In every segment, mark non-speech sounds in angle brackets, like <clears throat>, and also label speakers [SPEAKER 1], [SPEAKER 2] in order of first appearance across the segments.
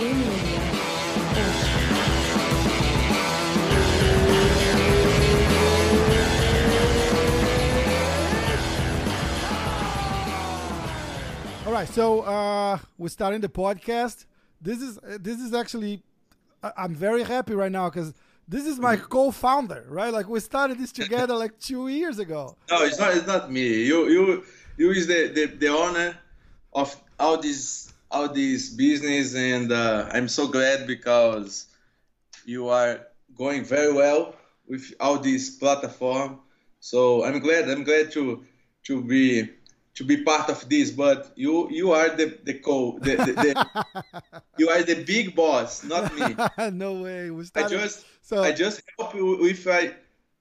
[SPEAKER 1] All right, so uh, we're starting the podcast. This is uh, this is actually I'm very happy right now because this is my co-founder, right? Like we started this together like two years ago.
[SPEAKER 2] No, it's not. It's not me. You, you, you is the, the, the owner of all this all this business, and uh, I'm so glad because you are going very well with all this platform. So I'm glad. I'm glad to to be to be part of this. But you you are the the co the, the, the <laughs> you are the big boss, not me. <laughs>
[SPEAKER 1] no way. We
[SPEAKER 2] I just
[SPEAKER 1] so
[SPEAKER 2] I just help you if I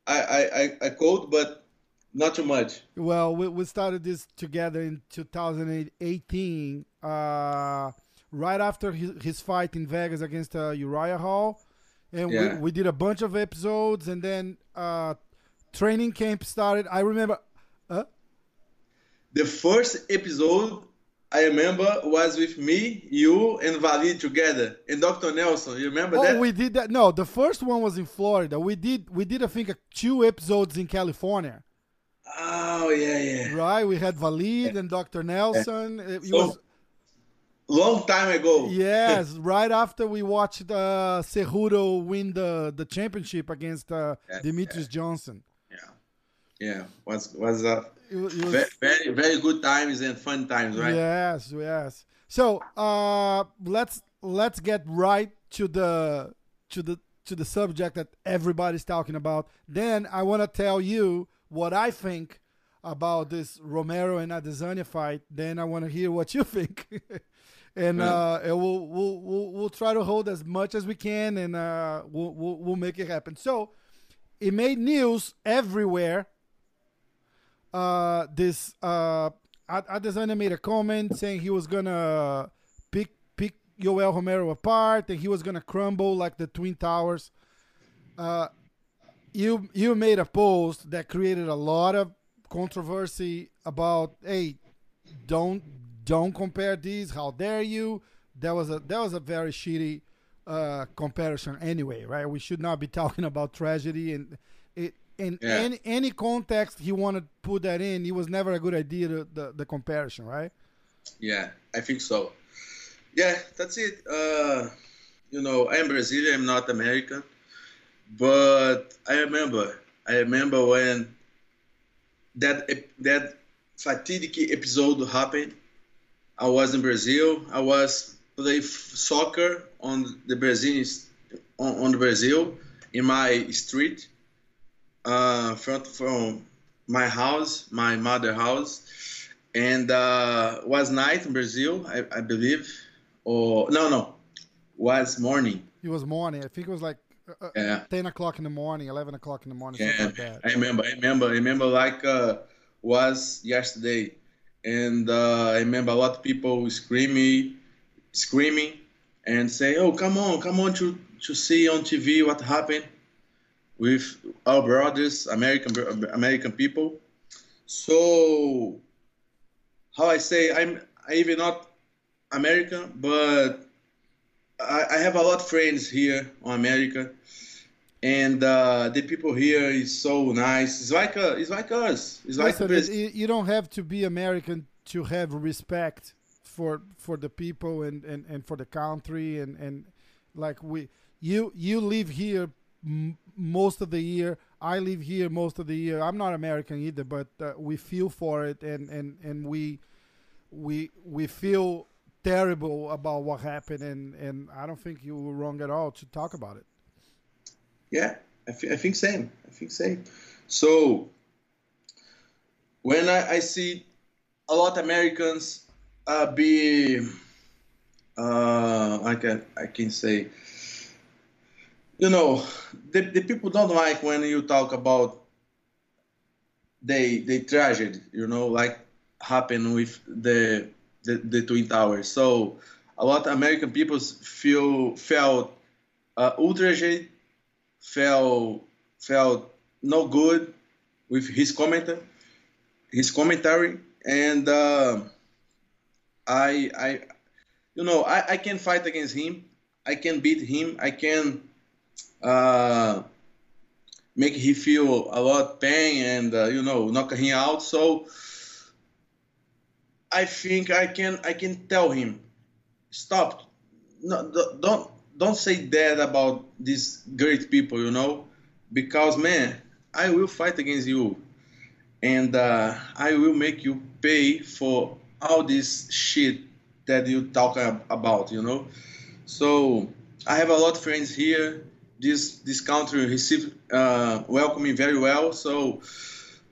[SPEAKER 2] I I I, I code, but not too much.
[SPEAKER 1] well, we, we started this together in 2018, uh, right after his, his fight in Vegas against uh, Uriah Hall, and
[SPEAKER 2] Yeah.
[SPEAKER 1] we, we did a bunch of episodes, and then uh, training camp started. I remember. Uh,
[SPEAKER 2] The first episode I remember was with me, you, and Valid together, and Dr. Nelson. You remember
[SPEAKER 1] Oh,
[SPEAKER 2] that?
[SPEAKER 1] we did that. No, the first one was in Florida. We did we did I think two episodes in California.
[SPEAKER 2] Oh yeah, yeah.
[SPEAKER 1] Right? We had Valid and Dr. Nelson. It,
[SPEAKER 2] So-
[SPEAKER 1] was
[SPEAKER 2] Long time ago.
[SPEAKER 1] yes, <laughs> right after we watched uh, Cejudo win the the championship against uh,
[SPEAKER 2] Yeah,
[SPEAKER 1] Demetrious Johnson.
[SPEAKER 2] Yeah, yeah. Was was uh,
[SPEAKER 1] It, it was
[SPEAKER 2] very very good times and fun times, right?
[SPEAKER 1] Yes, yes. So uh, let's let's get right to the to the to the subject that everybody's talking about. Then I want to tell you what I think about this Romero and Adesanya fight. Then I want to hear what you <laughs> think, and uh, and we'll, we'll we'll we'll try to hold as much as we can, and uh, we'll, we'll we'll make it happen. So it made news everywhere uh, this uh, Ad- Adesanya made a comment saying he was gonna pick pick Yoel Romero apart and he was gonna crumble like the Twin Towers. Uh, you you made a post that created a lot of controversy about hey don't don't compare these how dare you that was a that was a very shitty uh, comparison anyway right we should not be <laughs> talking about tragedy and it in
[SPEAKER 2] Yeah.
[SPEAKER 1] any any context he wanted to put that in it was never a good idea to, the the comparison right
[SPEAKER 2] Yeah, I think so. Yeah, that's it. Uh, you know, I'm Brazilian. I'm not American, but I remember. I remember when that that fatidic episode happened. I was in Brazil. I was play f- soccer on the Brazilian on, on Brazil in my street, uh, front from my house, my mother house and uh, was night in Brazil, I, I believe, or no, no, was morning.
[SPEAKER 1] it was morning i think it was like uh,
[SPEAKER 2] Yeah,
[SPEAKER 1] 10 o'clock in the morning 11 o'clock in the morning
[SPEAKER 2] yeah.
[SPEAKER 1] like
[SPEAKER 2] I remember, I remember, I remember like uh, was yesterday, and uh, I remember a lot of people screaming, screaming, and say, "Oh, come on, come on to to see on TV what happened with our brothers, American American people." So, how I say, I'm I even not American, but I, I have a lot of friends here on America, and uh, the people here is so nice. It's like uh, it's like us. It's like
[SPEAKER 1] Listen, it- it- you don't have to be American to have respect for for the people and, and, and for the country and, and like we you you live here m- most of the year. I live here most of the year. I'm not American either, but uh, we feel for it and, and, and we we we feel terrible about what happened and, and I don't think you were wrong at all to talk about it.
[SPEAKER 2] Yeah, I, thi- I think same. I think same. So when I, I see a lot of Americans uh, be, uh, I can I can say, you know, the, the people don't like when you talk about they they tragedy, you know, like happened with the the, the twin towers. So a lot of American people feel felt uh, felt felt no good with his commenter, his commentary, and uh, I I you know, I, I can fight against him. I can beat him. I can uh, make him feel a lot pain and uh, you know knock him out. So I think I can I can tell him stop. No, don't don't say that about these great people, you know, because man, I will fight against you, and uh, I will make you pay for all this shit that you talk about, you know. So I have a lot of friends here. This this country received uh, welcome me very well. So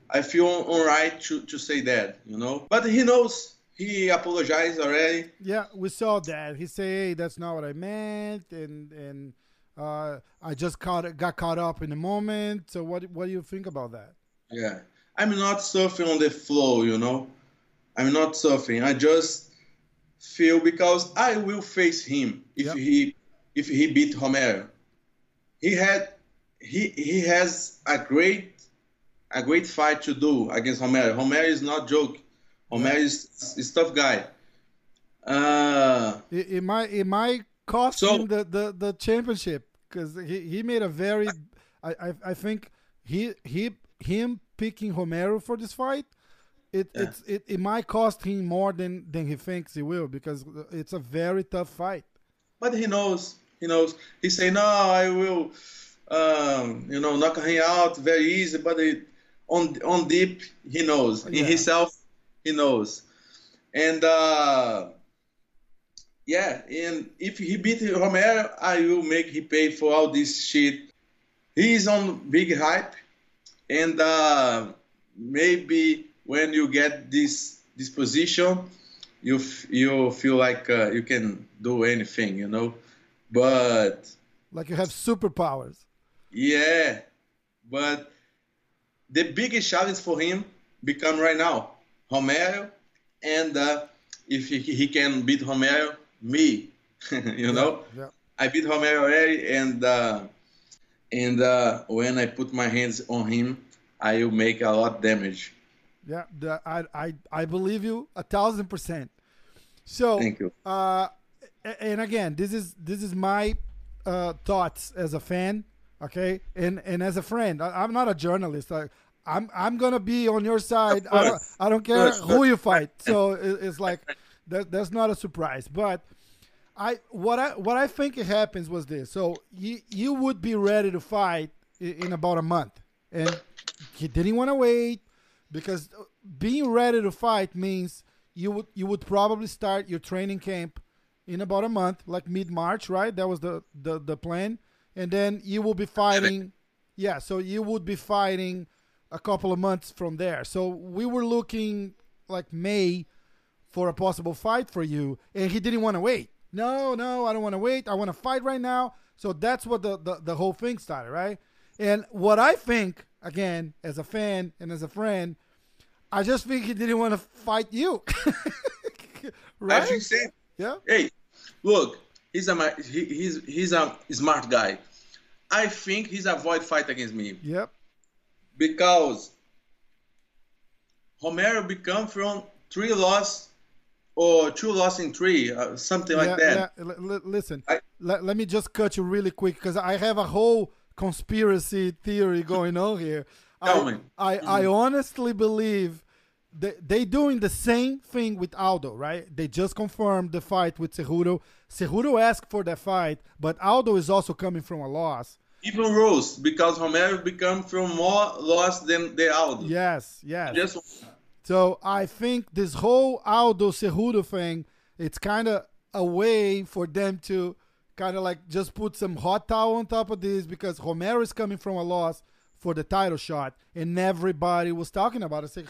[SPEAKER 2] I feel all right to, to say that, you know. But he knows he apologized already.
[SPEAKER 1] Yeah, we saw that. He said, "Hey, that's not what I meant," and and uh, I just caught got caught up in the moment. So what what do you think about that?
[SPEAKER 2] Yeah, I'm not surfing on the flow, you know. I'm not surfing. I just feel because I will face him if yep. he if he beat Romero. He had he he has a great a great fight to do against Romero. Romero is not joke. Romero is, is tough guy. Uh,
[SPEAKER 1] it, it might it might cost so, him the, the, the championship because he, he made a very I, I, I think he he him picking Romero for this fight it yeah. it's it, it might cost him more than than he thinks he will because it's a very tough fight.
[SPEAKER 2] But he knows he knows he say no I will um, you know knock him out very easy but it, on on deep he knows in himself he knows and. uh yeah, and if he beat Romero, I will make he pay for all this shit. He's on big hype, and uh, maybe when you get this this position, you you feel like uh, you can do anything, you know. But
[SPEAKER 1] like you have superpowers.
[SPEAKER 2] Yeah, but the biggest challenge for him become right now Romero, and uh, if he, he can beat Romero, me, <laughs> you know. Yeah, yeah. I beat Romero already, and uh, and uh, when I put my hands on him, I will make a lot damage.
[SPEAKER 1] Yeah, the, I, I I believe you a thousand percent. So
[SPEAKER 2] thank you.
[SPEAKER 1] Uh, and again, this is this is my uh, thoughts as a fan, okay, and and as a friend. I, am not a journalist. I, I'm I'm gonna be on your side. I don't, I don't care who you fight. So it, it's like that, that's not a surprise. But I what I what I think it happens was this. So you you would be ready to fight in, in about a month, and he didn't want to wait because being ready to fight means you would you would probably start your training camp in about a month, like mid March, right? That was the, the the plan, and then you will be fighting. Yeah, so you would be fighting a couple of months from there. So we were looking like May for a possible fight for you, and he didn't want to wait. No, no, I don't want to wait. I want to fight right now. So that's what the, the, the whole thing started, right? And what I think, again, as a fan and as a friend, I just think he didn't want to fight you. <laughs>
[SPEAKER 2] right? I think same.
[SPEAKER 1] Yeah.
[SPEAKER 2] Hey, look, he's a he, he's he's a smart guy. I think he's avoid fight against me.
[SPEAKER 1] Yep.
[SPEAKER 2] Because Romero become from three loss or two loss in three, uh, something like that.
[SPEAKER 1] Yeah. L- listen, I, let, let me just cut you really quick because I have a whole conspiracy theory going on here.
[SPEAKER 2] Tell
[SPEAKER 1] I,
[SPEAKER 2] me.
[SPEAKER 1] I, I honestly believe they they doing the same thing with Aldo, right? They just confirmed the fight with Cejudo. Cejudo asked for that fight, but Aldo is also coming from a loss.
[SPEAKER 2] Even Rose, because Romero become from more loss than the Aldo.
[SPEAKER 1] Yes, yes. Just so I think this whole Aldo Cejudo thing, it's kind of a way for them to kind of like just put some hot towel on top of this because Romero is coming from a loss for the title shot, and everybody was talking about it. Saying,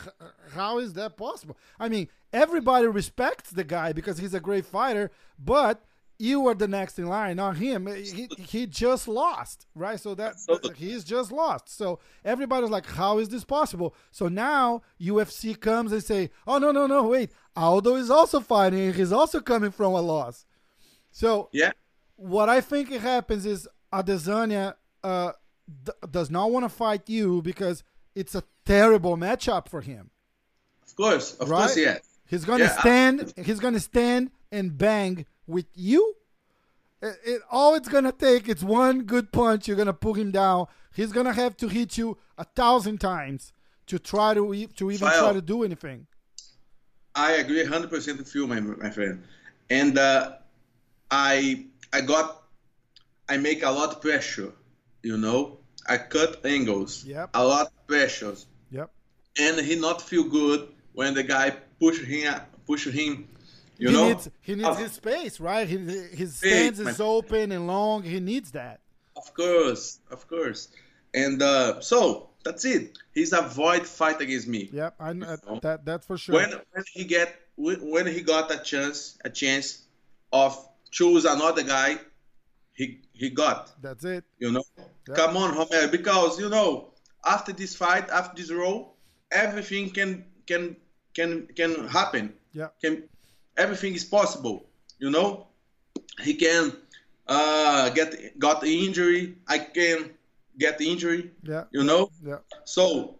[SPEAKER 1] how is that possible? I mean, everybody respects the guy because he's a great fighter, but you are the next in line, not him. He, he just lost, right? So that he's just lost. So everybody's like, how is this possible? So now UFC comes and say, oh no no no wait, Aldo is also fighting. He's also coming from a loss. So
[SPEAKER 2] yeah,
[SPEAKER 1] what I think it happens is Adesanya uh, d- does not want to fight you because it's a terrible matchup for him.
[SPEAKER 2] Of course, of right? course, yeah.
[SPEAKER 1] He's gonna yeah, stand. I- he's gonna stand and bang with you, it, it all it's gonna take is one good punch. You're gonna pull him down. He's gonna have to hit you a thousand times to try to e- to even
[SPEAKER 2] File.
[SPEAKER 1] try to do anything.
[SPEAKER 2] I agree 100% with you, my, my friend. And uh, I I got I make a lot of pressure, you know. I cut angles,
[SPEAKER 1] Yep.
[SPEAKER 2] a lot of pressures,
[SPEAKER 1] Yep.
[SPEAKER 2] and he not feel good when the guy push him push him, you
[SPEAKER 1] he
[SPEAKER 2] know.
[SPEAKER 1] needs he needs
[SPEAKER 2] Of-
[SPEAKER 1] his space, right? He, his stance is open and long. He needs that.
[SPEAKER 2] Of course, of course. And uh, so that's it. He's avoid fight against me.
[SPEAKER 1] Yep, I kn-
[SPEAKER 2] know?
[SPEAKER 1] that that's for sure.
[SPEAKER 2] When when he get when he got a chance a chance of choose another guy, he he got.
[SPEAKER 1] that's it.
[SPEAKER 2] You know,
[SPEAKER 1] Yeah.
[SPEAKER 2] come on, Romero, because you know after this fight, after this row, everything can can can can happen.
[SPEAKER 1] Yeah.
[SPEAKER 2] Can everything is possible. You know, he can uh, get got the injury. I can get the injury.
[SPEAKER 1] Yeah.
[SPEAKER 2] You know,
[SPEAKER 1] Yeah.
[SPEAKER 2] so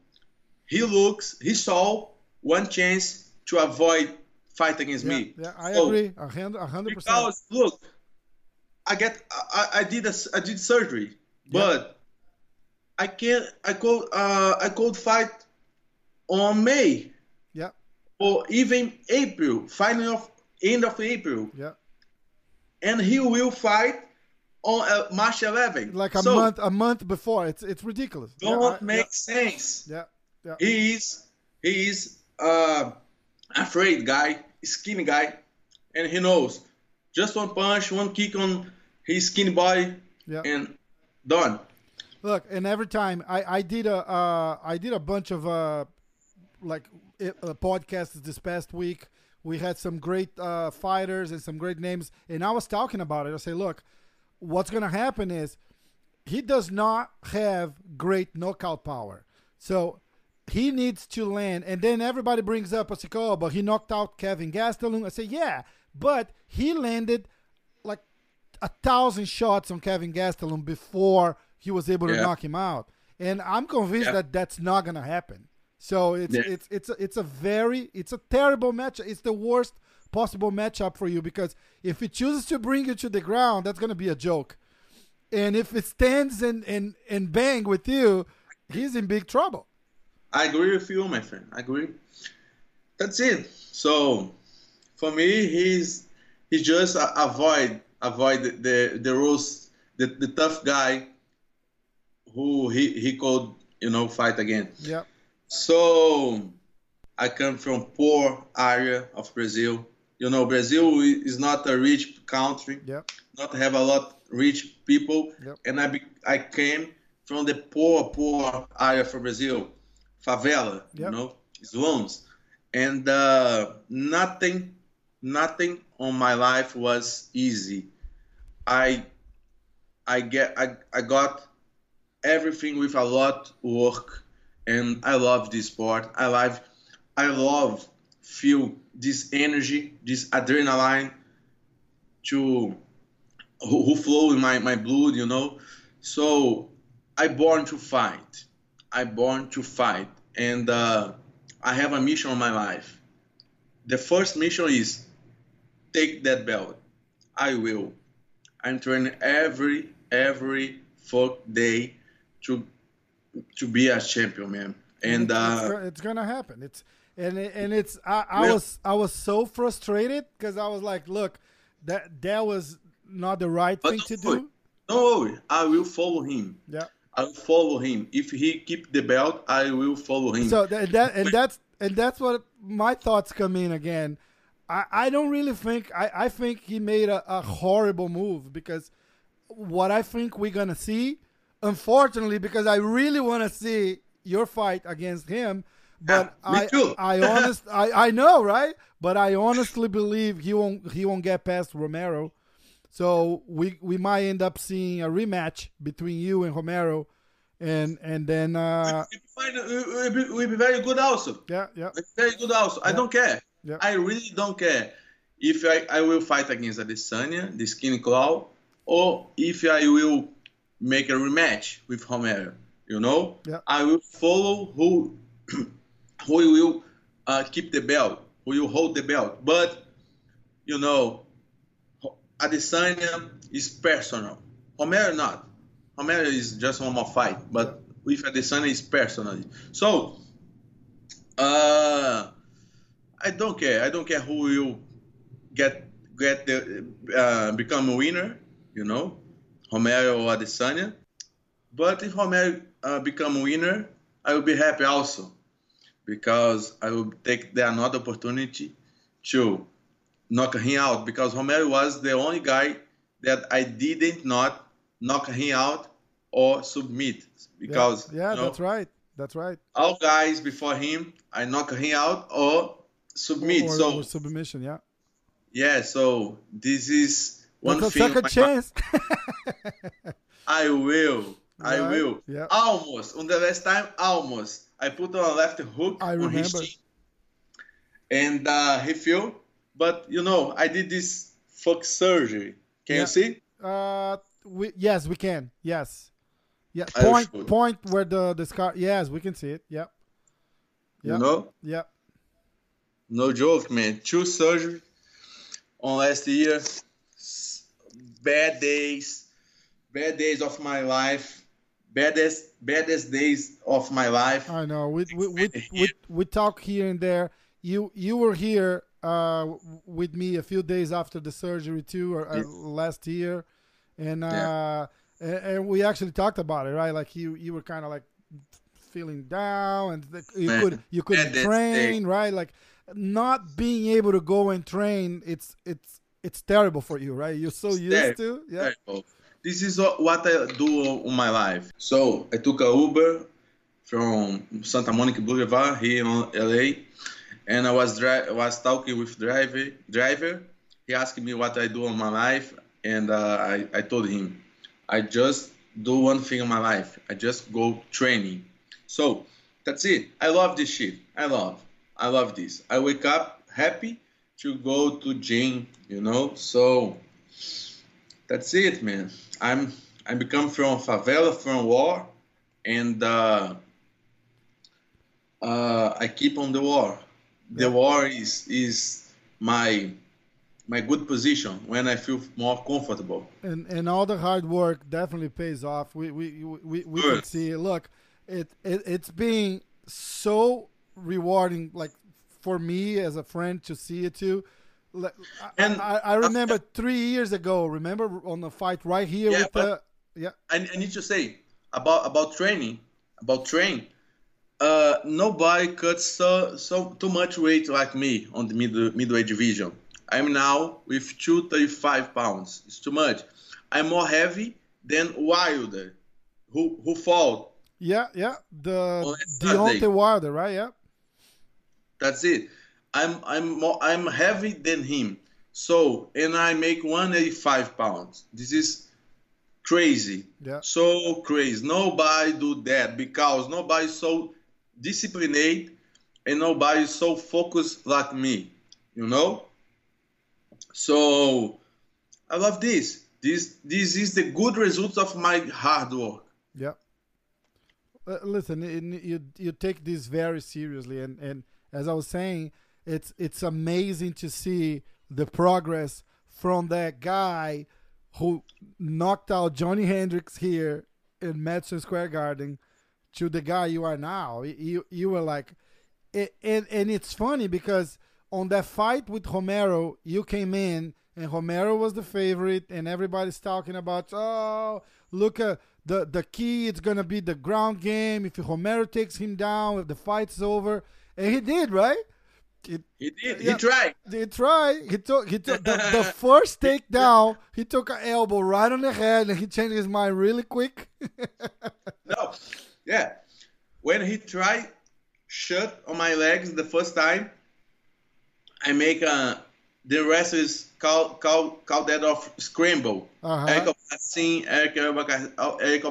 [SPEAKER 2] he looks, he saw one chance to avoid fight against
[SPEAKER 1] Yeah,
[SPEAKER 2] me.
[SPEAKER 1] yeah, I
[SPEAKER 2] So,
[SPEAKER 1] agree. A hundred, a hundred percent.
[SPEAKER 2] Because look, I get, I, I did a, I did surgery, but I can't, I could, uh, I could fight on May
[SPEAKER 1] Yeah,
[SPEAKER 2] or even April, final of end of April,
[SPEAKER 1] yeah.
[SPEAKER 2] and he will fight on uh, March 11.
[SPEAKER 1] Like a
[SPEAKER 2] so,
[SPEAKER 1] month, a month before. It's it's ridiculous. Yeah,
[SPEAKER 2] Don't
[SPEAKER 1] I-
[SPEAKER 2] make sense.
[SPEAKER 1] Yeah, yeah,
[SPEAKER 2] He is he is uh, afraid guy, skinny guy, and he knows just one punch, one kick on his skinny body,
[SPEAKER 1] yeah.
[SPEAKER 2] and done.
[SPEAKER 1] Look, and every time I I did a uh, I did a bunch of uh, like uh, podcasts this past week. We had some great uh, fighters and some great names, and I was talking about it. I say, look, what's gonna happen is he does not have great knockout power, so he needs to land. And then everybody brings up, I say, oh, but he knocked out Kelvin Gastelum. I say, yeah, but he landed a thousand shots on Kelvin Gastelum before he was able to
[SPEAKER 2] Yeah.
[SPEAKER 1] knock him out, and I'm convinced
[SPEAKER 2] Yeah.
[SPEAKER 1] that that's not gonna happen. So it's
[SPEAKER 2] Yeah.
[SPEAKER 1] it's it's a, it's a very it's a terrible match. It's the worst possible matchup for you because if he chooses to bring you to the ground, that's gonna be a joke, and if it stands and and and bang with you, he's in big trouble.
[SPEAKER 2] I agree with you, my friend. I agree. That's it. So for me, he's he just avoid avoid the the, the rules, the, the tough guy who he he could you know fight again.
[SPEAKER 1] Yeah,
[SPEAKER 2] So I come from poor area of Brazil. You know, Brazil is not a rich country,
[SPEAKER 1] yeah,
[SPEAKER 2] not have a lot rich people,
[SPEAKER 1] Yep.
[SPEAKER 2] and I be, I came from the poor poor area for Brazil, favela,
[SPEAKER 1] Yep.
[SPEAKER 2] you know, slums, and uh, nothing nothing on my life was easy. I I get I, I got everything with a lot work and I love this sport. I love I love feel this energy, this adrenaline to who, who flow in my, my blood, you know. So I born to fight. I born to fight, and uh, I have a mission on my life. The first mission is take that belt. I will. I'm training every every fuck day to to be a champion, man. And
[SPEAKER 1] it's,
[SPEAKER 2] uh,
[SPEAKER 1] it's gonna happen. It's and it- and it's I, I
[SPEAKER 2] Well-
[SPEAKER 1] was I was so frustrated because I was like, look, that that was not the right thing to
[SPEAKER 2] worry.
[SPEAKER 1] do.
[SPEAKER 2] worry, I will follow him.
[SPEAKER 1] Yeah.
[SPEAKER 2] I will follow him. If he keep the belt, I will follow him.
[SPEAKER 1] So that, that and that's and that's what my thoughts come in again. I, I don't really think I, I think he made a, a horrible move because what I think we're gonna see, unfortunately, because I really want to see your fight against him, but
[SPEAKER 2] Yeah,
[SPEAKER 1] I
[SPEAKER 2] too.
[SPEAKER 1] I <laughs> honest I, I know right, but I honestly believe he won't he won't get past Romero. So we we might end up seeing a rematch between you and Romero, and and then uh,
[SPEAKER 2] we find we be, be very good also.
[SPEAKER 1] yeah yeah
[SPEAKER 2] Very good also. I don't care.
[SPEAKER 1] Yeah.
[SPEAKER 2] I really don't care if I, I will fight against Adesanya, the skinny claw, or if I will make a rematch with Romero. You know,
[SPEAKER 1] Yeah.
[SPEAKER 2] I will follow who <clears throat> who will uh, keep the belt, who will hold the belt. But you know, Adesanya is personal. Romero not. Romero is just one more fight, but with Adesanya is personal. So, uh, I don't care. I don't care who will get get the uh, become a winner. You know, Romero or Adesanya. But if Romero uh, become a winner, I will be happy also because I will take the another opportunity to knock him out because Romero was the only guy that I didn't not knock him out or submit because
[SPEAKER 1] yeah, yeah
[SPEAKER 2] you know,
[SPEAKER 1] that's right that's right
[SPEAKER 2] all guys before him I knock him out or submit
[SPEAKER 1] or,
[SPEAKER 2] so
[SPEAKER 1] submission yeah.
[SPEAKER 2] Yeah so this is one thing
[SPEAKER 1] a second chance. <laughs>
[SPEAKER 2] I will I will.
[SPEAKER 1] yeah.
[SPEAKER 2] almost on the last time almost. I put on a left hook
[SPEAKER 1] I
[SPEAKER 2] on his
[SPEAKER 1] remember.
[SPEAKER 2] chin. And uh, he fell but you know I did this fuck surgery. Can
[SPEAKER 1] Yeah.
[SPEAKER 2] you see?
[SPEAKER 1] Uh we, yes we can. Yes. Yeah point where the the scar yes we can see it. Yep.
[SPEAKER 2] You
[SPEAKER 1] Yeah.
[SPEAKER 2] know?
[SPEAKER 1] Yep
[SPEAKER 2] No joke, man. Two surgery on last year. Bad days. Bad days of my life. Baddest, baddest days of my life.
[SPEAKER 1] I know. We we we, <laughs> we, we talk here and there. You you were here uh, with me a few days after the surgery too, or uh, last year, and uh,
[SPEAKER 2] Yeah.
[SPEAKER 1] and, we actually talked about it, right? Like you you were kind of like feeling down, and the, you
[SPEAKER 2] Man,
[SPEAKER 1] could you couldn't train, right? Like not being able to go and train, it's it's it's terrible for you, right? You're so used to, yeah.
[SPEAKER 2] Terrible. This is what what I do in my life. So I took a Uber from Santa Monica Boulevard here in LA, and I was dri- was talking with driver. Driver, he asked me what I do in my life, and uh, I I told him, I just do one thing in my life. I just go training. So that's it. I love this shit. I love. I love this. I wake up happy to go to gym. You know. So that's it, man. I'm I become from favela, from war, and uh, uh, I keep on the war. The war is is my my good position when I feel more comfortable.
[SPEAKER 1] and and all the hard work definitely pays off. We we we, we can
[SPEAKER 2] Good.
[SPEAKER 1] see. it. Look, it, it it's being so rewarding, like for me as a friend to see it too. I,
[SPEAKER 2] And-
[SPEAKER 1] I, I remember three years ago. Remember on the fight right here
[SPEAKER 2] Yeah,
[SPEAKER 1] with the yeah
[SPEAKER 2] I, I need to say about about training about train. Uh, nobody cuts so so too much weight like me on the middle middleweight division. I'm now with 235 pounds. It's too much. I'm more heavy than Wilder, who who fought.
[SPEAKER 1] yeah yeah the Deontay Wilder right yeah
[SPEAKER 2] That's it. I'm I'm more I'm heavy than him. So and I make 185 pounds. This is crazy.
[SPEAKER 1] yeah
[SPEAKER 2] So crazy. Nobody do that because nobody so disciplined and nobody so focused like me. You know? So I love this. This this is the good result of my hard work.
[SPEAKER 1] Yeah. Uh, listen, you you take this very seriously, and and as I was saying, it's it's amazing to see the progress from that guy who knocked out Johnny Hendricks here in Madison Square Garden to the guy you are now. You you were like, it, and and it's funny because on that fight with Romero, you came in and Romero was the favorite, and everybody's talking about, oh, look at the the key. It's gonna be the ground game. If Romero takes him down, if the fight's over, and he did, right? It,
[SPEAKER 2] He did.
[SPEAKER 1] Yeah.
[SPEAKER 2] He tried.
[SPEAKER 1] he tried. He took he took the, the <laughs> first takedown. He took an elbow right on the head, and he changed his mind really quick. <laughs>
[SPEAKER 2] No. Yeah. When he tried shut on my legs the first time, I make a the rest is call call call that off scramble.
[SPEAKER 1] Uh-huh.
[SPEAKER 2] Eric Albarracin, Eric Albarracin, Eric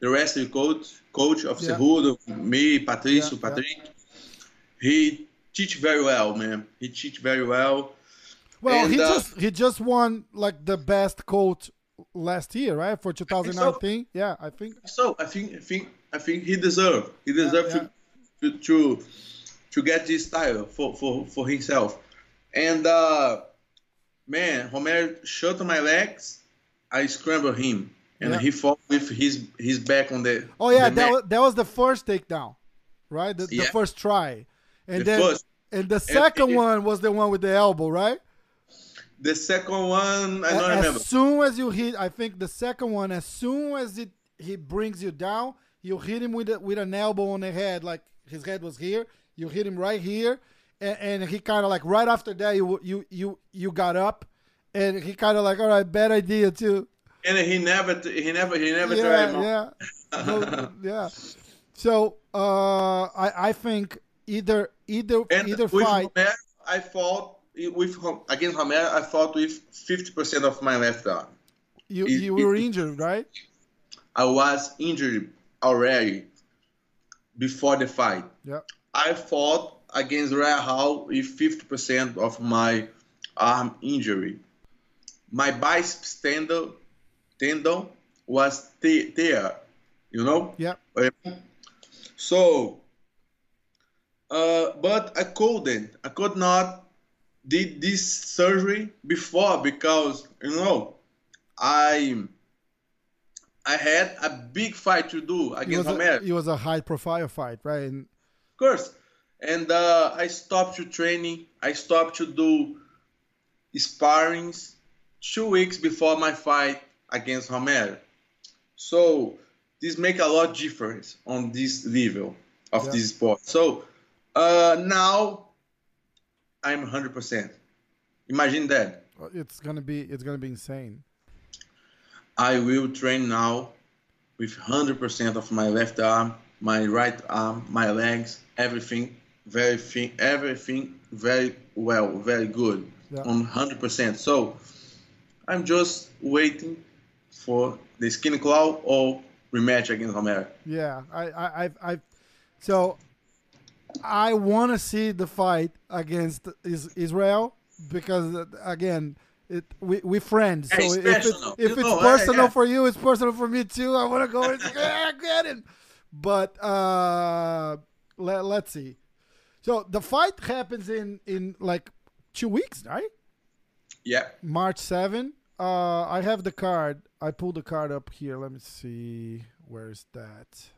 [SPEAKER 2] the rest is coach coach of
[SPEAKER 1] Yeah.
[SPEAKER 2] Cejudo, me, Patricio,
[SPEAKER 1] Yeah, yeah.
[SPEAKER 2] He teach very well, man. He teach very well.
[SPEAKER 1] Well, he
[SPEAKER 2] uh,
[SPEAKER 1] just he just won like the best coach last year, right? For 2019. Yeah, I think.
[SPEAKER 2] So I think I think I think he deserve he deserve
[SPEAKER 1] yeah.
[SPEAKER 2] To, to to to get this title for for for himself, and uh, man, Romero shot my legs. I scrambled him, and
[SPEAKER 1] Yeah.
[SPEAKER 2] he fought with his his back on the.
[SPEAKER 1] Oh yeah, that was, that was the first takedown, right? The, the first try, and
[SPEAKER 2] The
[SPEAKER 1] then
[SPEAKER 2] first.
[SPEAKER 1] and the second
[SPEAKER 2] it-
[SPEAKER 1] one was the one with the elbow, right?
[SPEAKER 2] The second one, I don't
[SPEAKER 1] as
[SPEAKER 2] remember.
[SPEAKER 1] As soon as you hit, I think the second one, as soon as it he brings you down, you hit him with a, with an elbow on the head, like his head was here. You hit him right here, and, and he kind of like right after that you you you you got up, and he kind of like all right, bad idea too.
[SPEAKER 2] And he never, he never, he never tried.
[SPEAKER 1] Yeah,
[SPEAKER 2] more.
[SPEAKER 1] yeah, <laughs> yeah. So uh, I I think either either
[SPEAKER 2] And
[SPEAKER 1] either fight.
[SPEAKER 2] I fought with against Romero. I fought with fifty percent of my left arm.
[SPEAKER 1] You
[SPEAKER 2] it-
[SPEAKER 1] you were
[SPEAKER 2] it-
[SPEAKER 1] injured, right?
[SPEAKER 2] I was injured already before the fight.
[SPEAKER 1] Yeah.
[SPEAKER 2] I fought against Uriah Hall with fifty percent of my arm injury. My biceps tendon tendon was te- tear, you know.
[SPEAKER 1] Yeah.
[SPEAKER 2] Um, so, uh, but I couldn't. I could not did this surgery before because you know I I had a big fight to do
[SPEAKER 1] It
[SPEAKER 2] against
[SPEAKER 1] was, a,
[SPEAKER 2] Romero,
[SPEAKER 1] it was a high profile fight, right? And
[SPEAKER 2] of course, and uh, I stopped to training. I stopped to do sparrings two weeks before my fight against Romero. So this make a lot difference on this level of
[SPEAKER 1] Yeah.
[SPEAKER 2] this sport. So uh, now I'm 100%. Imagine that.
[SPEAKER 1] it's gonna be it's gonna be insane.
[SPEAKER 2] I will train now with 100% of my left arm, my right arm, my legs, everything, very thing, everything very well, very good,
[SPEAKER 1] Yeah.
[SPEAKER 2] on 100%. So I'm just waiting for the skin claw or rematch against Romero.
[SPEAKER 1] Yeah, I, I, I, I so I want to see the fight against is, Israel because again, it we we friends.
[SPEAKER 2] Yeah,
[SPEAKER 1] so
[SPEAKER 2] it's
[SPEAKER 1] if it's
[SPEAKER 2] personal.
[SPEAKER 1] if it's
[SPEAKER 2] know, yeah,
[SPEAKER 1] personal
[SPEAKER 2] yeah.
[SPEAKER 1] for you, it's personal for me too. I want to go and get it. But uh, let let's see. So the fight happens in in like two weeks, right?
[SPEAKER 2] Yeah.
[SPEAKER 1] March 7. Uh, I have the card. I pulled the card up here. Let me see. Where is that?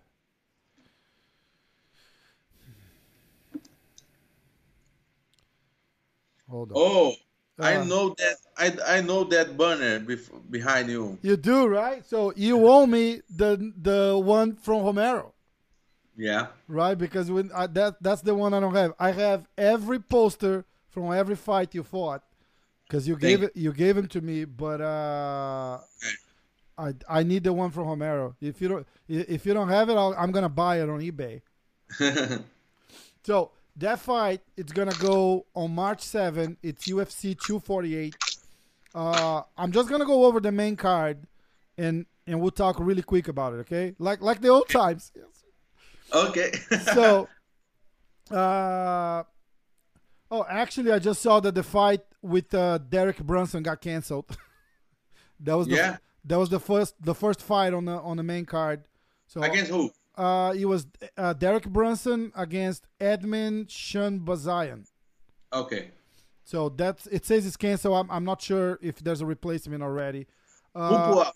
[SPEAKER 1] Hold on.
[SPEAKER 2] Oh,
[SPEAKER 1] Uh,
[SPEAKER 2] I know that. I, I know that banner bef- behind you.
[SPEAKER 1] You do, right? So you owe me the the one from Romero,
[SPEAKER 2] Yeah.
[SPEAKER 1] right? Because when I, that that's the one I don't have. I have every poster from every fight you fought because you gave it you gave them to me, but uh I I need the one from Romero. If you don't if you don't have it, I'll, I'm gonna buy it on eBay. <laughs> So that fight, it's gonna go on March 7. It's UFC 248. Uh, I'm just gonna go over the main card, and and we'll talk really quick about it. Okay, like like the old times.
[SPEAKER 2] okay. <laughs>
[SPEAKER 1] So, uh, oh, actually, I just saw that the fight with uh, Derek Brunson got canceled. <laughs> that was the,
[SPEAKER 2] Yeah.
[SPEAKER 1] that was the first the first fight on the on the main card. So
[SPEAKER 2] against who?
[SPEAKER 1] Uh, it was uh, Derek Brunson against Edmen Shahbazyan.
[SPEAKER 2] Okay.
[SPEAKER 1] So that's it says it's canceled. I'm, I'm not sure if there's a replacement already.
[SPEAKER 2] Who,
[SPEAKER 1] Uh,
[SPEAKER 2] pull,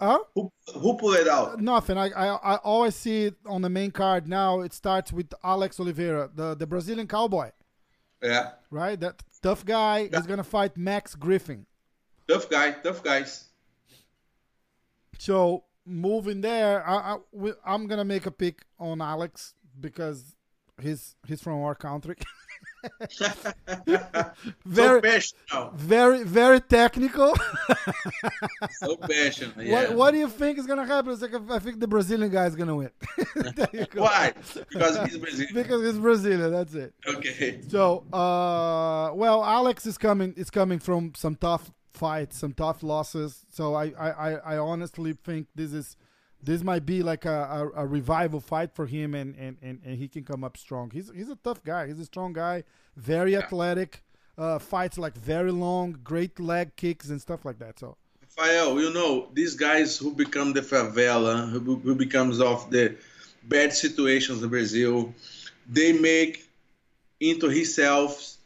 [SPEAKER 1] huh?
[SPEAKER 2] who, who pull it out?
[SPEAKER 1] Nothing. I, I I always see it on the main card now. It starts with Alex Oliveira, the, the Brazilian cowboy,
[SPEAKER 2] Yeah.
[SPEAKER 1] right? That tough guy is gonna fight Max Griffin.
[SPEAKER 2] Tough guy. Tough guys.
[SPEAKER 1] So moving there, I, I I'm gonna make a pick on Alex because he's he's from our country. <laughs> <laughs> Very-
[SPEAKER 2] so passionate.
[SPEAKER 1] very very technical. <laughs>
[SPEAKER 2] So passionate. Yeah.
[SPEAKER 1] What What do you think is gonna happen? It's like I think the Brazilian guy is gonna win. There you go.
[SPEAKER 2] Why? Because he's Brazilian.
[SPEAKER 1] Because it's Brazilian. That's it.
[SPEAKER 2] Okay.
[SPEAKER 1] So, uh, well, Alex is coming. Is coming from some tough fights, some tough losses. So I, I, I, honestly think this is, this might be like a, a, a revival fight for him, and, and, and, and he can come up strong. He's he's a tough guy. He's a strong guy, very athletic. Uh, fights like very long, great leg kicks and stuff like that. So
[SPEAKER 2] Rafael, you know, these guys who become the favela, who, who becomes of the bad situations in Brazil, they make into himself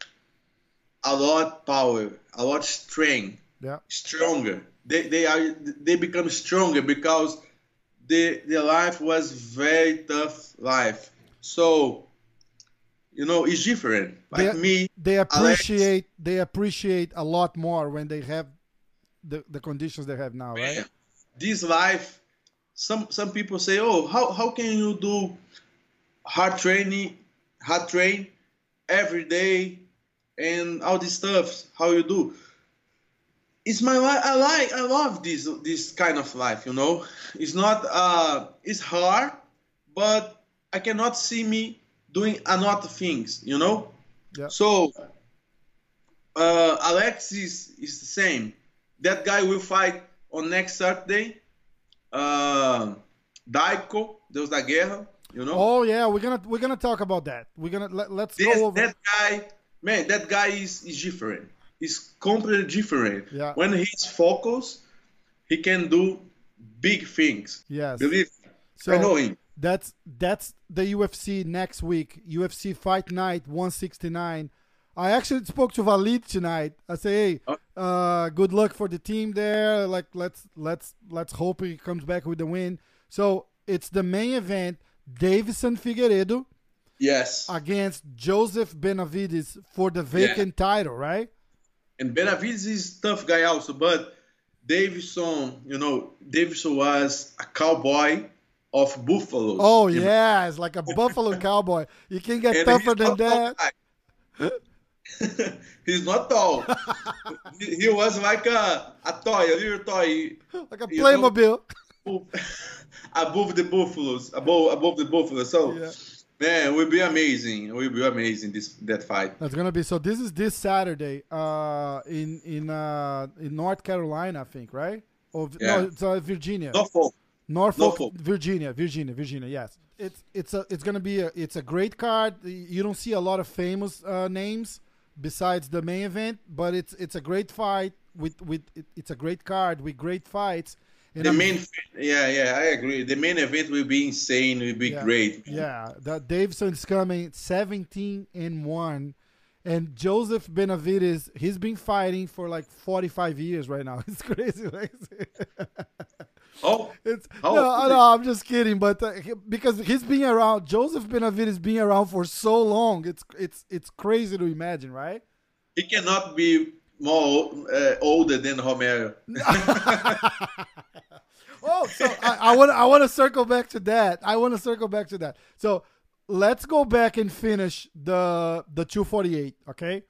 [SPEAKER 2] a lot power, a lot strength,
[SPEAKER 1] Yeah.
[SPEAKER 2] stronger. They they are they become stronger because the the life was very tough life. So you know it's different. Like
[SPEAKER 1] They-
[SPEAKER 2] me,
[SPEAKER 1] They appreciate they appreciate a lot more when they have the, the conditions they have now, right?
[SPEAKER 2] this life. Some some people say, oh, how how can you do hard training, hard train every day, and all this stuff? How you do? It's my life. I like, I love this this kind of life. You know, it's not, uh, it's hard, but I cannot see me doing another things. You know,
[SPEAKER 1] Yeah.
[SPEAKER 2] so uh, Alex is is the same. That guy will fight on next Saturday. Uh, Daiko, Deus da Guerra. You know,
[SPEAKER 1] Oh yeah, we're gonna we're gonna talk about that. We're gonna let, let's go over.
[SPEAKER 2] that guy, man, that guy is, is different. He's completely different.
[SPEAKER 1] Yeah.
[SPEAKER 2] When he's focused, he can do big things.
[SPEAKER 1] yes.
[SPEAKER 2] Believe me.
[SPEAKER 1] So
[SPEAKER 2] I know him.
[SPEAKER 1] that's that's the UFC next week. UFC Fight Night 169. I actually spoke to Valid tonight. I say, hey, uh, good luck for the team there. Like let's let's let's hope he comes back with the win. So it's the main event. Deiveson Figueiredo
[SPEAKER 2] Yes.
[SPEAKER 1] against Joseph Benavidez for the vacant title, right?
[SPEAKER 2] And Benavidez is tough guy also, but Deiveson, you know, Deiveson was a cowboy of buffaloes.
[SPEAKER 1] Oh
[SPEAKER 2] you know.
[SPEAKER 1] yeah, it's like a Buffalo <laughs> Cowboy. You can get
[SPEAKER 2] And
[SPEAKER 1] tougher than that. <laughs>
[SPEAKER 2] he's not tall. <laughs> he, he was like a, a toy, a little toy
[SPEAKER 1] Like a
[SPEAKER 2] know-
[SPEAKER 1] Playmobil.
[SPEAKER 2] above the buffaloes, above above the buffaloes. So,
[SPEAKER 1] Yeah.
[SPEAKER 2] Man, it will be amazing. It will be amazing this that fight.
[SPEAKER 1] That's gonna be so. This is this Saturday, uh, in in uh in North Carolina, I think, right? Or
[SPEAKER 2] Yeah.
[SPEAKER 1] no, it's uh, Virginia,
[SPEAKER 2] Norfolk.
[SPEAKER 1] Norfolk,
[SPEAKER 2] Norfolk.
[SPEAKER 1] Virginia, Virginia, Virginia. Yes, it's it's a it's gonna be a it's a great card. You don't see a lot of famous uh, names besides the main event, but it's it's a great fight with with it, it's a great card with great fights. And
[SPEAKER 2] The
[SPEAKER 1] I'm-
[SPEAKER 2] main, yeah, yeah, I agree. The main event will be insane. Will be
[SPEAKER 1] Yeah.
[SPEAKER 2] great.
[SPEAKER 1] Yeah, that Deiveson's coming 17 and 1. And Joseph Benavidez, he's been fighting for like 45 years right now. <laughs> It's crazy. <laughs> Like,
[SPEAKER 2] Oh,
[SPEAKER 1] it's,
[SPEAKER 2] How
[SPEAKER 1] no, no, I'm just kidding. But uh, because he's been around, Joseph Benavidez being around for so long, it's it's it's crazy to imagine, right?
[SPEAKER 2] he cannot be more uh, older than Romero. <laughs>
[SPEAKER 1] I want I want to circle back to that. I want to circle back to that. So let's go back and finish the the 248. Okay,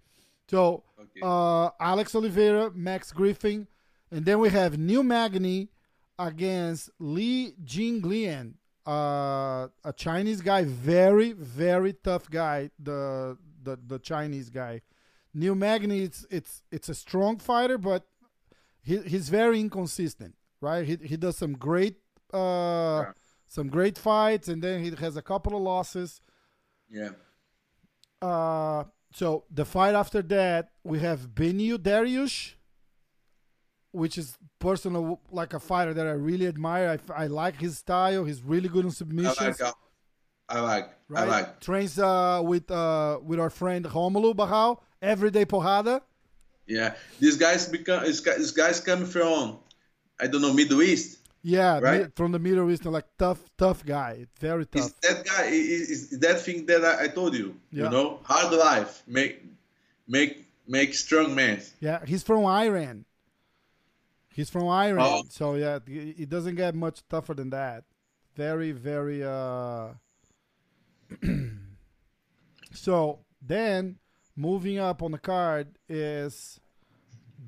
[SPEAKER 1] so
[SPEAKER 2] Okay.
[SPEAKER 1] uh, Alex Oliveira, Max Griffin, and then we have Neil Magny against Li Jingliang, uh, a Chinese guy, very very tough guy. The the the Chinese guy. Neil Magny, it's it's it's a strong fighter, but he, he's very inconsistent, right? He he does some great uh
[SPEAKER 2] Yeah.
[SPEAKER 1] some great fights, and then he has a couple of losses.
[SPEAKER 2] Yeah.
[SPEAKER 1] Uh, so the fight after that, we have Beneil Dariush, which is personal like a fighter that I really admire. I like his style. He's really good on
[SPEAKER 2] I like. uh, I like.
[SPEAKER 1] right?
[SPEAKER 2] I like.
[SPEAKER 1] Trains uh, with uh, with our friend Romulo Barral, everyday porrada.
[SPEAKER 2] Yeah. These guys become. These guys, these guys come from. I don't know Middle East.
[SPEAKER 1] Yeah,
[SPEAKER 2] Right.
[SPEAKER 1] from the Middle East, like tough, tough guy, very tough.
[SPEAKER 2] Is that guy is, that thing that I, I told you.
[SPEAKER 1] Yeah.
[SPEAKER 2] You know, hard life make make make strong men.
[SPEAKER 1] Yeah, he's from Iran. He's from Iran,
[SPEAKER 2] Oh.
[SPEAKER 1] so yeah, it it doesn't get much tougher than that. Very, very. uh <clears throat> So then, moving up on the card is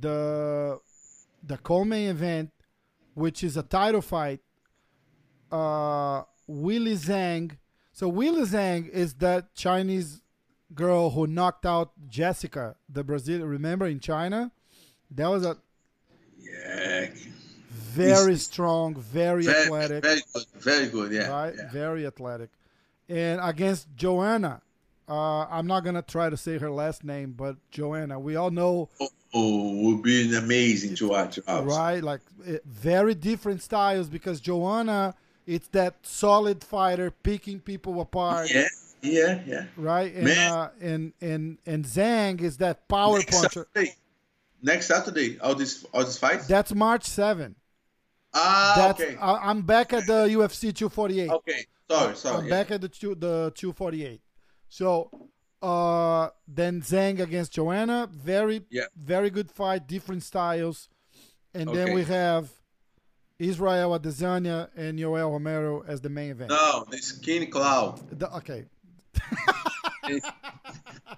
[SPEAKER 1] the the co-main event, which is a title fight. Uh, Weili Zhang. So Weili Zhang is that Chinese girl who knocked out Jessica, the Brazilian. Remember in China, that was a
[SPEAKER 2] Yeah.
[SPEAKER 1] very strong, very,
[SPEAKER 2] Very,
[SPEAKER 1] athletic,
[SPEAKER 2] very good. Very good. Yeah.
[SPEAKER 1] right?
[SPEAKER 2] yeah.
[SPEAKER 1] Very athletic. And against Joanna, uh, I'm not gonna try to say her last name, but Joanna, we all know,
[SPEAKER 2] Oh, would be an amazing to watch.
[SPEAKER 1] right? Like very different styles because Joanna, it's that solid fighter picking people apart.
[SPEAKER 2] Yeah. Yeah, yeah.
[SPEAKER 1] right? And uh, and and and Zhang is that power
[SPEAKER 2] Next
[SPEAKER 1] puncher.
[SPEAKER 2] Saturday. Next Saturday, all this all this fights.
[SPEAKER 1] That's March 7.
[SPEAKER 2] ah,
[SPEAKER 1] That's
[SPEAKER 2] okay.
[SPEAKER 1] I, I'm back at the UFC 248.
[SPEAKER 2] okay. Sorry, sorry.
[SPEAKER 1] I'm
[SPEAKER 2] yeah.
[SPEAKER 1] back at the two, the 248. So uh, then Zhang against Joanna, very
[SPEAKER 2] Yeah.
[SPEAKER 1] very good fight, different styles, and then we have Israel Adesanya and Yoel Romero as the main event.
[SPEAKER 2] No, the skin cloud.
[SPEAKER 1] The- okay, <laughs>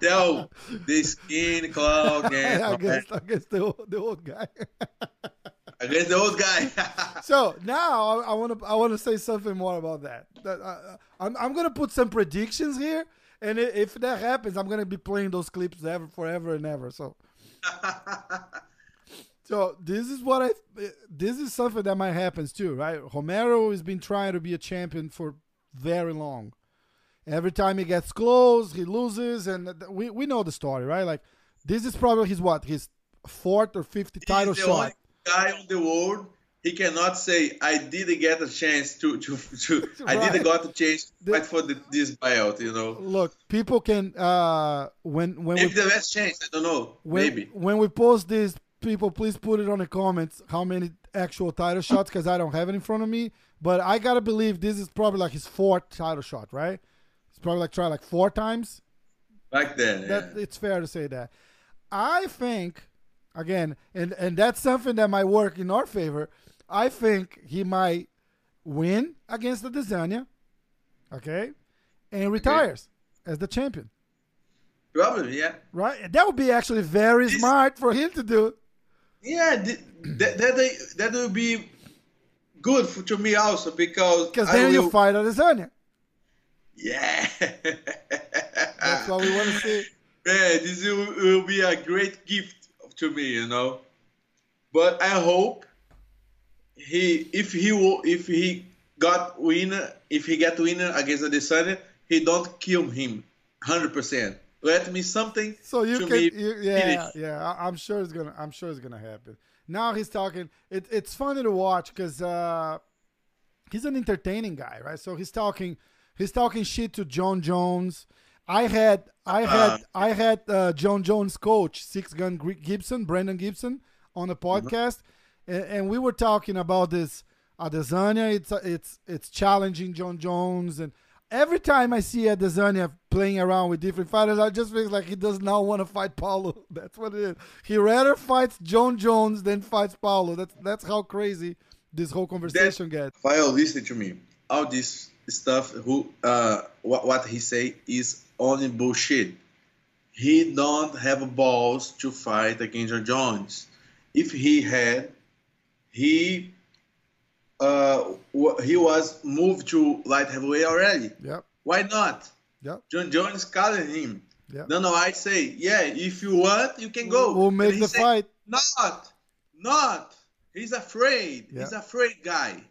[SPEAKER 2] Tell <laughs> the skin cloud against,
[SPEAKER 1] against against the old- the old guy. <laughs>
[SPEAKER 2] against the old guy.
[SPEAKER 1] so now I want to I want to say something more about that. that I'm I'm gonna put some predictions here, and if that happens, I'm gonna be playing those clips ever forever and ever. So. <laughs> So this is what I. This is something that might happen too, right? Romero has been trying to be a champion for very long. Every time he gets close, he loses, and we we know the story, right? Like this is probably his what his fourth or fifth title
[SPEAKER 2] He's the only
[SPEAKER 1] shot.
[SPEAKER 2] guy on the world. He cannot say, "I didn't get a chance to to to. <laughs> I
[SPEAKER 1] Right.
[SPEAKER 2] didn't got a chance to
[SPEAKER 1] The-
[SPEAKER 2] fight for the, this buyout. You know,
[SPEAKER 1] Look, people can uh when when
[SPEAKER 2] maybe
[SPEAKER 1] we
[SPEAKER 2] the last chance. I don't know.
[SPEAKER 1] when,
[SPEAKER 2] maybe.
[SPEAKER 1] when we post this, people please put it on the comments how many actual title shots because I don't have it in front of me. But I gotta believe this is probably like his fourth title shot, right? It's probably like tried like four times.
[SPEAKER 2] Like that. yeah.
[SPEAKER 1] It's fair to say that. I think again, and and that's something that might work in our favor. I think he might win against the Desania, okay, and retires as the champion.
[SPEAKER 2] Probably, yeah.
[SPEAKER 1] Right? That would be actually very
[SPEAKER 2] This-
[SPEAKER 1] smart for him to do.
[SPEAKER 2] Yeah, th- that that that will be good for, to me also because
[SPEAKER 1] Because then you
[SPEAKER 2] will-
[SPEAKER 1] fight Adesanya.
[SPEAKER 2] Yeah.
[SPEAKER 1] That's what we want to see. <laughs>
[SPEAKER 2] Man, this will, will be a great gift to me, you know. But I hope he, if he will, if he got winner, if he get winner against Adesanya, he don't kill him, hundred percent. Let me something.
[SPEAKER 1] So you can, you, yeah,
[SPEAKER 2] finish.
[SPEAKER 1] yeah. I'm sure it's gonna, I'm sure it's gonna happen. Now he's talking. It, it's funny to watch because uh, he's an entertaining guy, right? So he's talking, he's talking shit to Jon Jones. I had, I had,
[SPEAKER 2] Uh-huh.
[SPEAKER 1] I had uh, Jon Jones' coach, Six Gun Gibson, Brandon Gibson, on the
[SPEAKER 2] Mm-hmm.
[SPEAKER 1] podcast, and, and we were talking about this Adesanya. It's it's it's challenging Jon Jones, and every time I see Adesanya playing around with different fighters, I just feel like he does not want to fight Paulo. <laughs> That's what it is. He rather fights Jon Jones than fights Paulo. That's that's how crazy this whole conversation gets.
[SPEAKER 2] Rafael, listen to me. All this stuff, who, uh, what, what he say is only bullshit. He don't have balls to fight against John Jones. If he had, he, uh, he was moved to light heavyweight already.
[SPEAKER 1] Yep,
[SPEAKER 2] Why not?
[SPEAKER 1] yep,
[SPEAKER 2] Jon Jones calling him.
[SPEAKER 1] yep.
[SPEAKER 2] No, no, I say, yeah, if you want, you can go.
[SPEAKER 1] We'll make the
[SPEAKER 2] say,
[SPEAKER 1] fight.
[SPEAKER 2] Not, not. He's afraid. He's afraid guy.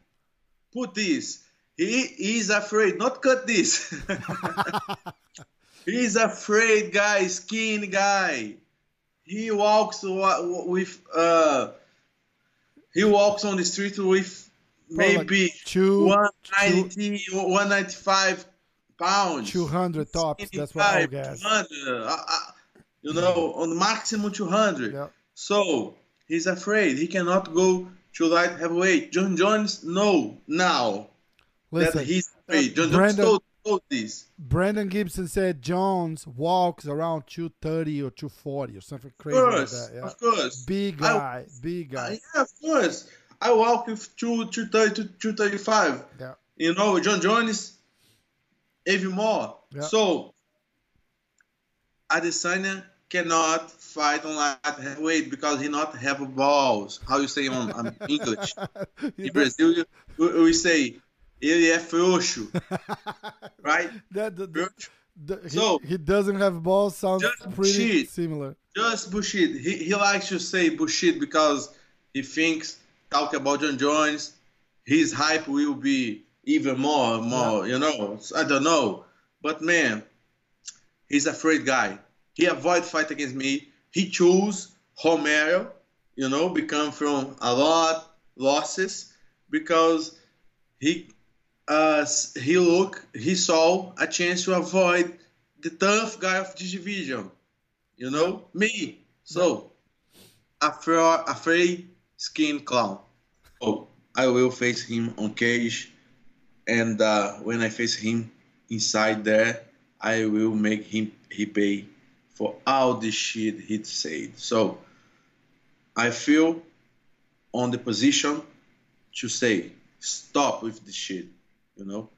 [SPEAKER 2] Put this. He is afraid. Not cut this. <laughs> He's afraid guy, skin guy. He walks wa- with uh. He walks on the street with
[SPEAKER 1] Probably like
[SPEAKER 2] maybe
[SPEAKER 1] two-
[SPEAKER 2] 190, 195 pounds.
[SPEAKER 1] 200 tops. That's what I guess.
[SPEAKER 2] 200, uh, uh, you know, on the maximum 200.
[SPEAKER 1] Yep.
[SPEAKER 2] So he's afraid. He cannot go to light heavyweight. Jon Jones no, now
[SPEAKER 1] Listen,
[SPEAKER 2] that he's afraid. John
[SPEAKER 1] Brandon-
[SPEAKER 2] Jones this.
[SPEAKER 1] Brandon Gibson said Jones walks around 230 or 240 or something
[SPEAKER 2] Of
[SPEAKER 1] crazy like that. Yeah.
[SPEAKER 2] of course.
[SPEAKER 1] Big
[SPEAKER 2] I-
[SPEAKER 1] guy, big
[SPEAKER 2] Uh,
[SPEAKER 1] guy.
[SPEAKER 2] yeah, of course. I walk with two, 230 to 235.
[SPEAKER 1] Yeah.
[SPEAKER 2] You know, Jon Jones, even more.
[SPEAKER 1] Yeah.
[SPEAKER 2] So, Adesanya cannot fight on light heavyweight because he not have balls. How you say on, on English? <laughs> In Brazil, we, we say, ele é frouxo, <laughs> right?
[SPEAKER 1] that, the, the,
[SPEAKER 2] Frouxo.
[SPEAKER 1] the- he,
[SPEAKER 2] So-
[SPEAKER 1] he doesn't have balls sounds pretty similar.
[SPEAKER 2] Just bullshit. He, he likes to say bullshit because he thinks talk about John Jones, his hype will be even more, more. You know, I don't know, but man, he's a afraid guy. He avoid fight against me. He choose Romero. You know, become from a lot losses because he uh, he look he saw a chance to avoid the tough guy of this division. You know me. So a afraid skin clown. Oh, I will face him on cage, and uh, when I face him inside there, I will make him he pay for all the shit he said. So I feel on the position to say stop with the shit, you know.